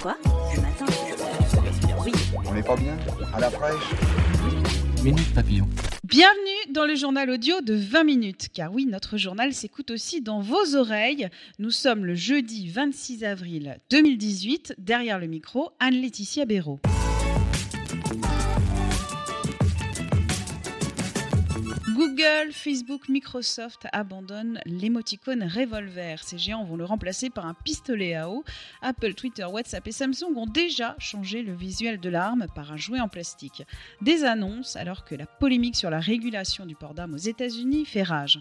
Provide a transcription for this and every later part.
Quoi Ce matin Oui. On n'est pas bien À la fraîche Minute Papillon. Bienvenue dans le journal audio de 20 minutes, car oui, notre journal s'écoute aussi dans vos oreilles. Nous sommes le jeudi 26 avril 2018, derrière le micro, Anne-Laetitia Béraud. Google, Facebook, Microsoft abandonnent l'émoticône revolver. Ces géants vont le remplacer par un pistolet à eau. Apple, Twitter, WhatsApp et Samsung ont déjà changé le visuel de l'arme par un jouet en plastique. Des annonces alors que la polémique sur la régulation du port d'armes aux États-Unis fait rage.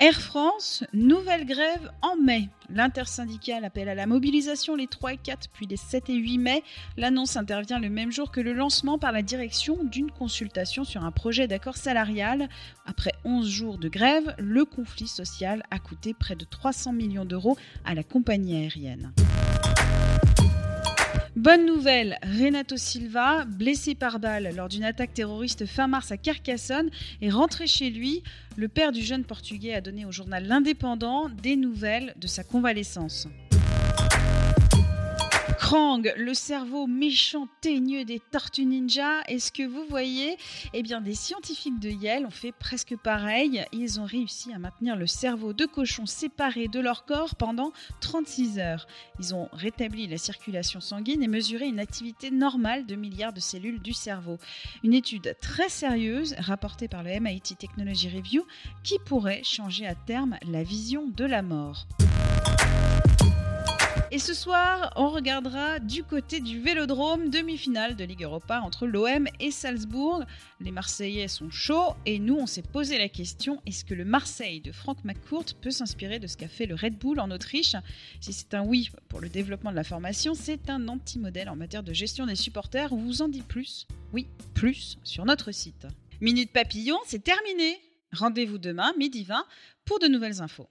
Air France, nouvelle grève en mai. L'intersyndicale appelle à la mobilisation les 3 et 4, puis les 7 et 8 mai. L'annonce intervient le même jour que le lancement par la direction d'une consultation sur un projet d'accord salarial. Après 11 jours de grève, le conflit social a coûté près de 300 millions d'euros à la compagnie aérienne. Bonne nouvelle, Renato Silva, blessé par balle lors d'une attaque terroriste fin mars à Carcassonne, est rentré chez lui. Le père du jeune Portugais a donné au journal L'Indépendant des nouvelles de sa convalescence. Le cerveau méchant teigneux des tortues ninja. Est-ce que vous voyez? Eh bien, des scientifiques de Yale ont fait presque pareil. Ils ont réussi à maintenir le cerveau de cochon séparé de leur corps pendant 36 heures. Ils ont rétabli la circulation sanguine et mesuré une activité normale de milliards de cellules du cerveau. Une étude très sérieuse rapportée par le MIT Technology Review qui pourrait changer à terme la vision de la mort. Et ce soir, on regardera du côté du Vélodrome, demi-finale de Ligue Europa entre l'OM et Salzbourg. Les Marseillais sont chauds et nous, on s'est posé la question est-ce que le Marseille de Franck McCourt peut s'inspirer de ce qu'a fait le Red Bull en Autriche? Si c'est un oui pour le développement de la formation, c'est un anti-modèle en matière de gestion des supporters. On vous en dit plus? Oui, plus sur notre site. Minute Papillon, c'est terminé. Rendez-vous demain, midi 20, pour de nouvelles infos.